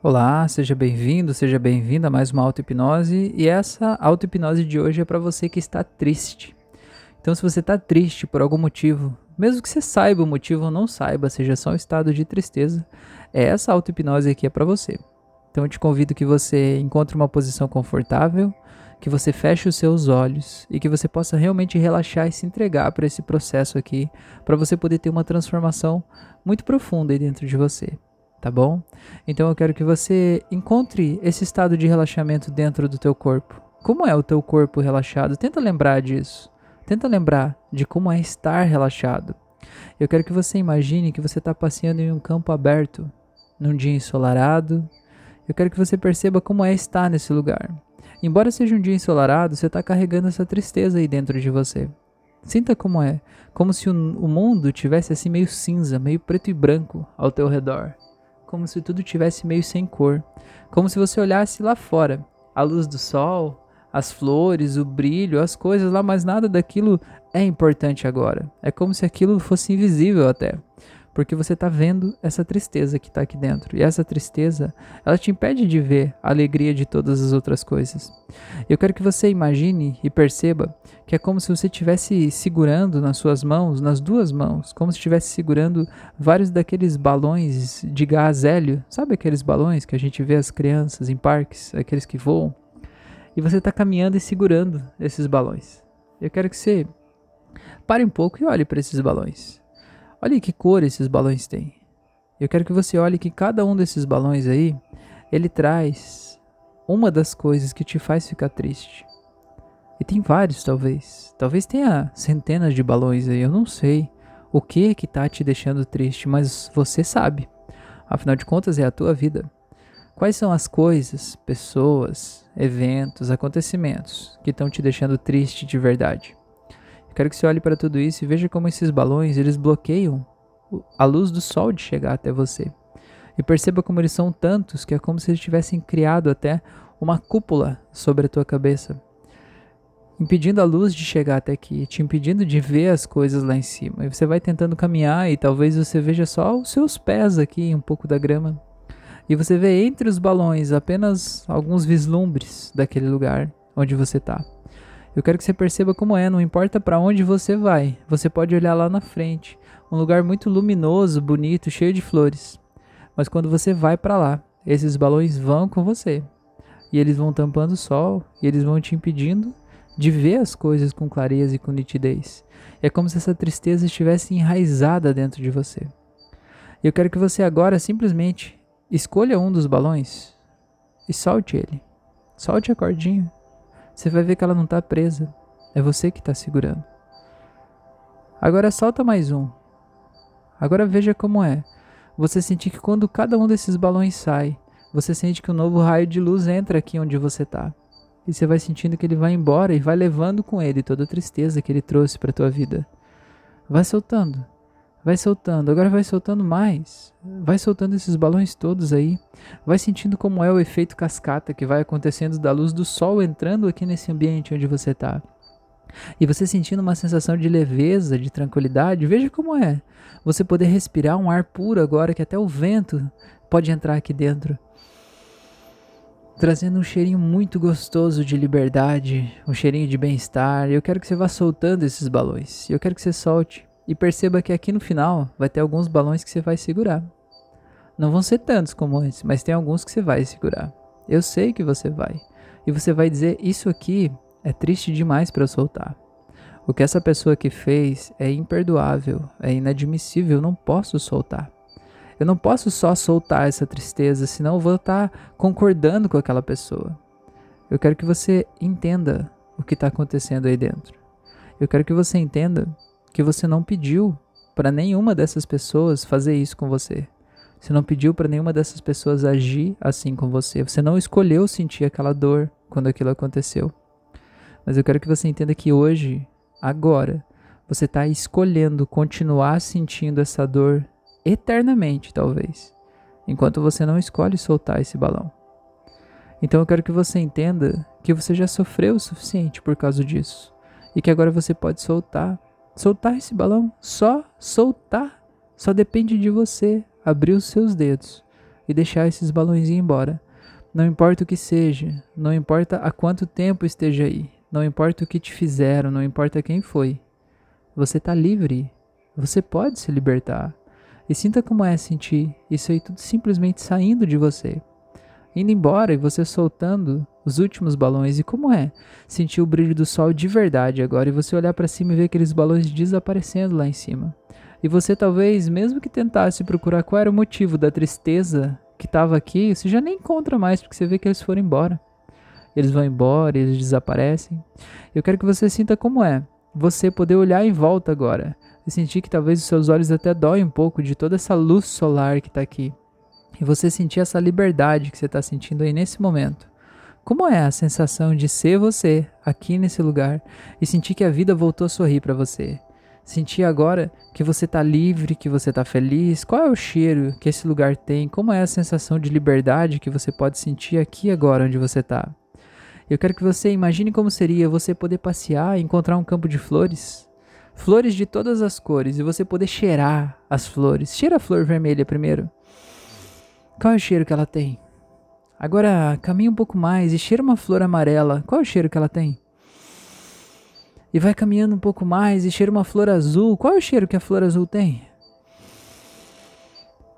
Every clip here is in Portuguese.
Olá, seja bem-vindo, seja bem-vinda a mais uma auto-hipnose e essa auto-hipnose de hoje é para você que está triste. Então, se você está triste por algum motivo, mesmo que você saiba o motivo ou não saiba, seja só um estado de tristeza, é essa auto-hipnose aqui é para você. Então, eu te convido que você encontre uma posição confortável, que você feche os seus olhos e que você possa realmente relaxar e se entregar para esse processo aqui, para você poder ter uma transformação muito profunda aí dentro de você tá bom? Então eu quero que você encontre esse estado de relaxamento dentro do teu corpo. Como é o teu corpo relaxado? Tenta lembrar disso. Tenta lembrar de como é estar relaxado. Eu quero que você imagine que você está passeando em um campo aberto, num dia ensolarado. Eu quero que você perceba como é estar nesse lugar. Embora seja um dia ensolarado, você está carregando essa tristeza aí dentro de você. Sinta como é, como se o, mundo tivesse assim meio cinza, meio preto e branco ao teu redor como se tudo tivesse meio sem cor, como se você olhasse lá fora, a luz do sol, as flores, o brilho, as coisas lá, mas nada daquilo é importante agora. É como se aquilo fosse invisível até porque você está vendo essa tristeza que está aqui dentro. E essa tristeza, ela te impede de ver a alegria de todas as outras coisas. Eu quero que você imagine e perceba que é como se você estivesse segurando nas suas mãos, nas duas mãos, como se estivesse segurando vários daqueles balões de gás hélio. Sabe aqueles balões que a gente vê as crianças em parques, aqueles que voam? E você está caminhando e segurando esses balões. Eu quero que você pare um pouco e olhe para esses balões. Olha que cor esses balões têm. Eu quero que você olhe que cada um desses balões aí, ele traz uma das coisas que te faz ficar triste. E tem vários, talvez. Talvez tenha centenas de balões aí, eu não sei o que que tá te deixando triste, mas você sabe. Afinal de contas, é a tua vida. Quais são as coisas, pessoas, eventos, acontecimentos que estão te deixando triste de verdade? Quero que você olhe para tudo isso e veja como esses balões eles bloqueiam a luz do sol de chegar até você. E perceba como eles são tantos que é como se eles tivessem criado até uma cúpula sobre a tua cabeça, impedindo a luz de chegar até aqui, te impedindo de ver as coisas lá em cima. E você vai tentando caminhar e talvez você veja só os seus pés aqui, um pouco da grama. E você vê entre os balões apenas alguns vislumbres daquele lugar onde você está. Eu quero que você perceba como é, não importa para onde você vai, você pode olhar lá na frente, um lugar muito luminoso, bonito, cheio de flores. Mas quando você vai para lá, esses balões vão com você. E eles vão tampando o sol, e eles vão te impedindo de ver as coisas com clareza e com nitidez. É como se essa tristeza estivesse enraizada dentro de você. Eu quero que você agora simplesmente escolha um dos balões e solte ele. Solte a cordinha você vai ver que ela não está presa. É você que está segurando. Agora solta mais um. Agora veja como é. Você sentir que quando cada um desses balões sai, você sente que um novo raio de luz entra aqui onde você está. E você vai sentindo que ele vai embora e vai levando com ele toda a tristeza que ele trouxe para tua vida. Vai soltando. Vai soltando, agora vai soltando mais. Vai soltando esses balões todos aí. Vai sentindo como é o efeito cascata que vai acontecendo da luz do sol entrando aqui nesse ambiente onde você está. E você sentindo uma sensação de leveza, de tranquilidade, veja como é. Você poder respirar um ar puro agora que até o vento pode entrar aqui dentro. Trazendo um cheirinho muito gostoso de liberdade, um cheirinho de bem-estar. Eu quero que você vá soltando esses balões. Eu quero que você solte. E perceba que aqui no final vai ter alguns balões que você vai segurar. Não vão ser tantos como antes, mas tem alguns que você vai segurar. Eu sei que você vai. E você vai dizer: Isso aqui é triste demais para eu soltar. O que essa pessoa aqui fez é imperdoável, é inadmissível, eu não posso soltar. Eu não posso só soltar essa tristeza, senão eu vou estar concordando com aquela pessoa. Eu quero que você entenda o que está acontecendo aí dentro. Eu quero que você entenda que você não pediu para nenhuma dessas pessoas fazer isso com você. Você não pediu para nenhuma dessas pessoas agir assim com você. Você não escolheu sentir aquela dor quando aquilo aconteceu. Mas eu quero que você entenda que hoje, agora, você está escolhendo continuar sentindo essa dor eternamente, talvez, enquanto você não escolhe soltar esse balão. Então eu quero que você entenda que você já sofreu o suficiente por causa disso e que agora você pode soltar soltar esse balão, só soltar, só depende de você abrir os seus dedos e deixar esses balões ir embora. Não importa o que seja, não importa há quanto tempo esteja aí, não importa o que te fizeram, não importa quem foi. Você está livre. Você pode se libertar. E sinta como é sentir isso aí tudo simplesmente saindo de você. Indo embora e você soltando os últimos balões. E como é sentir o brilho do sol de verdade agora e você olhar para cima e ver aqueles balões desaparecendo lá em cima. E você talvez, mesmo que tentasse procurar qual era o motivo da tristeza que estava aqui, você já nem encontra mais porque você vê que eles foram embora. Eles vão embora, eles desaparecem. Eu quero que você sinta como é você poder olhar em volta agora e sentir que talvez os seus olhos até doem um pouco de toda essa luz solar que está aqui. E você sentir essa liberdade que você está sentindo aí nesse momento. Como é a sensação de ser você aqui nesse lugar e sentir que a vida voltou a sorrir para você? Sentir agora que você está livre, que você está feliz. Qual é o cheiro que esse lugar tem? Como é a sensação de liberdade que você pode sentir aqui agora onde você está? Eu quero que você imagine como seria você poder passear e encontrar um campo de flores flores de todas as cores e você poder cheirar as flores. Cheira a flor vermelha primeiro. Qual é o cheiro que ela tem? Agora caminha um pouco mais e cheira uma flor amarela. Qual é o cheiro que ela tem? E vai caminhando um pouco mais e cheira uma flor azul. Qual é o cheiro que a flor azul tem?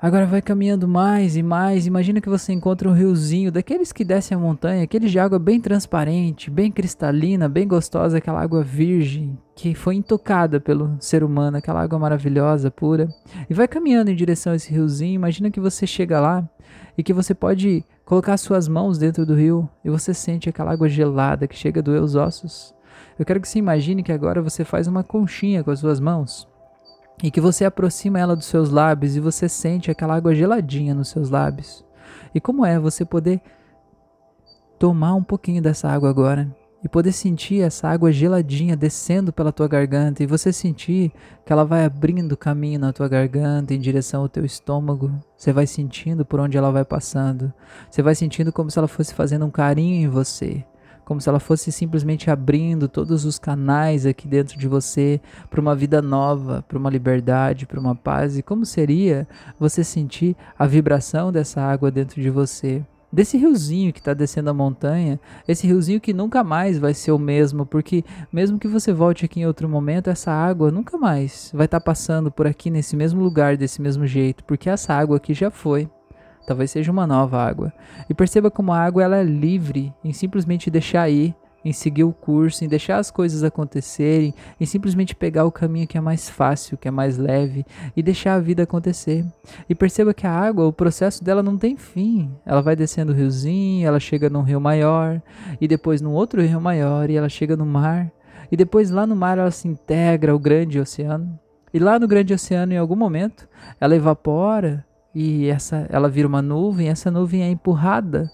Agora vai caminhando mais e mais. Imagina que você encontra um riozinho daqueles que descem a montanha, aqueles de água bem transparente, bem cristalina, bem gostosa, aquela água virgem que foi intocada pelo ser humano, aquela água maravilhosa, pura. E vai caminhando em direção a esse riozinho. Imagina que você chega lá e que você pode colocar suas mãos dentro do rio e você sente aquela água gelada que chega a doer os ossos. Eu quero que você imagine que agora você faz uma conchinha com as suas mãos e que você aproxima ela dos seus lábios e você sente aquela água geladinha nos seus lábios. E como é você poder tomar um pouquinho dessa água agora e poder sentir essa água geladinha descendo pela tua garganta e você sentir que ela vai abrindo caminho na tua garganta em direção ao teu estômago. Você vai sentindo por onde ela vai passando. Você vai sentindo como se ela fosse fazendo um carinho em você como se ela fosse simplesmente abrindo todos os canais aqui dentro de você para uma vida nova, para uma liberdade, para uma paz. E como seria você sentir a vibração dessa água dentro de você? Desse riozinho que está descendo a montanha, esse riozinho que nunca mais vai ser o mesmo, porque mesmo que você volte aqui em outro momento, essa água nunca mais vai estar tá passando por aqui nesse mesmo lugar, desse mesmo jeito, porque essa água aqui já foi talvez seja uma nova água. E perceba como a água ela é livre em simplesmente deixar ir, em seguir o curso, em deixar as coisas acontecerem, em simplesmente pegar o caminho que é mais fácil, que é mais leve e deixar a vida acontecer. E perceba que a água, o processo dela não tem fim. Ela vai descendo o riozinho, ela chega num rio maior e depois num outro rio maior e ela chega no mar. E depois lá no mar ela se integra ao grande oceano. E lá no grande oceano, em algum momento, ela evapora e essa ela vira uma nuvem, essa nuvem é empurrada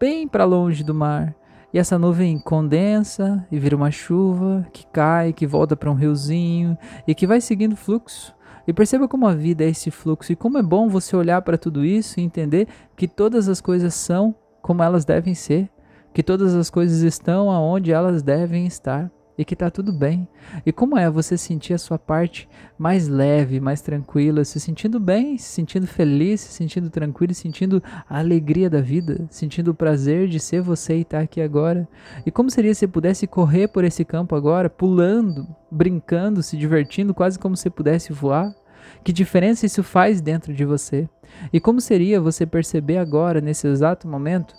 bem para longe do mar. E essa nuvem condensa e vira uma chuva que cai, que volta para um riozinho e que vai seguindo o fluxo. E perceba como a vida é esse fluxo e como é bom você olhar para tudo isso e entender que todas as coisas são como elas devem ser, que todas as coisas estão aonde elas devem estar e que tá tudo bem. E como é você sentir a sua parte mais leve, mais tranquila, se sentindo bem, se sentindo feliz, se sentindo tranquilo, sentindo a alegria da vida, sentindo o prazer de ser você e estar tá aqui agora. E como seria se pudesse correr por esse campo agora, pulando, brincando, se divertindo, quase como se pudesse voar? Que diferença isso faz dentro de você? E como seria você perceber agora, nesse exato momento,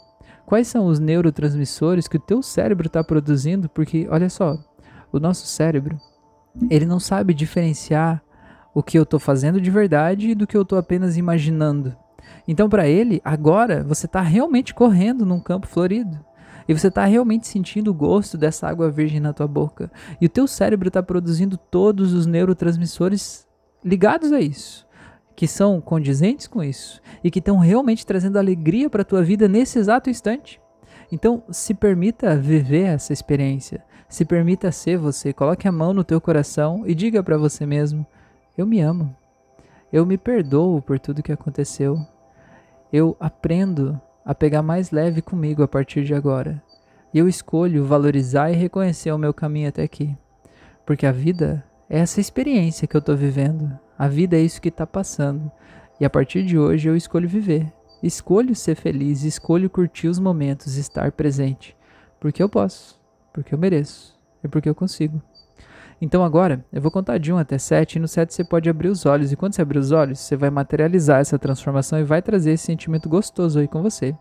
quais são os neurotransmissores que o teu cérebro está produzindo? Porque, olha só, o nosso cérebro, ele não sabe diferenciar o que eu estou fazendo de verdade do que eu estou apenas imaginando. Então, para ele, agora você está realmente correndo num campo florido. E você está realmente sentindo o gosto dessa água virgem na tua boca. E o teu cérebro está produzindo todos os neurotransmissores ligados a isso, que são condizentes com isso e que estão realmente trazendo alegria para a tua vida nesse exato instante. Então, se permita viver essa experiência. Se permita ser você, coloque a mão no teu coração e diga para você mesmo: eu me amo. Eu me perdoo por tudo que aconteceu. Eu aprendo a pegar mais leve comigo a partir de agora. E eu escolho valorizar e reconhecer o meu caminho até aqui. Porque a vida é essa experiência que eu estou vivendo. A vida é isso que está passando. E a partir de hoje eu escolho viver. Escolho ser feliz, escolho curtir os momentos, estar presente. Porque eu posso, porque eu mereço e porque eu consigo. Então agora eu vou contar de 1 até 7 e no 7 você pode abrir os olhos. E quando você abrir os olhos, você vai materializar essa transformação e vai trazer esse sentimento gostoso aí com você.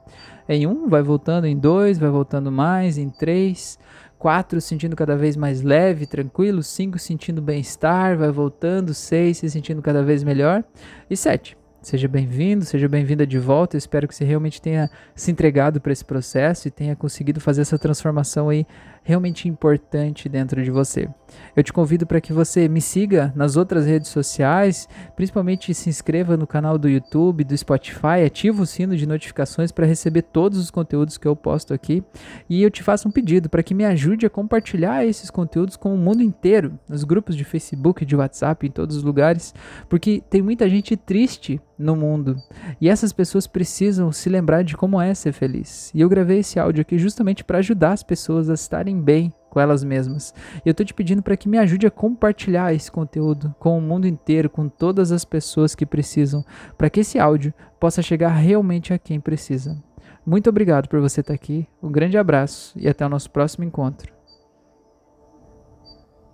Em 1, vai voltando, em 2, vai voltando mais, em 3, 4 sentindo cada vez mais leve, tranquilo, 5 sentindo bem-estar, vai voltando, 6 se sentindo cada vez melhor e 7 Seja bem-vindo, seja bem-vinda de volta. Eu espero que você realmente tenha se entregado para esse processo e tenha conseguido fazer essa transformação aí realmente importante dentro de você. Eu te convido para que você me siga nas outras redes sociais, principalmente se inscreva no canal do YouTube, do Spotify, ativa o sino de notificações para receber todos os conteúdos que eu posto aqui. E eu te faço um pedido para que me ajude a compartilhar esses conteúdos com o mundo inteiro, nos grupos de Facebook, de WhatsApp, em todos os lugares, porque tem muita gente triste no mundo. E essas pessoas precisam se lembrar de como é ser feliz. E eu gravei esse áudio aqui justamente para ajudar as pessoas a estarem bem com elas mesmas. E eu tô te pedindo para que me ajude a compartilhar esse conteúdo com o mundo inteiro, com todas as pessoas que precisam, para que esse áudio possa chegar realmente a quem precisa. Muito obrigado por você estar aqui. Um grande abraço e até o nosso próximo encontro.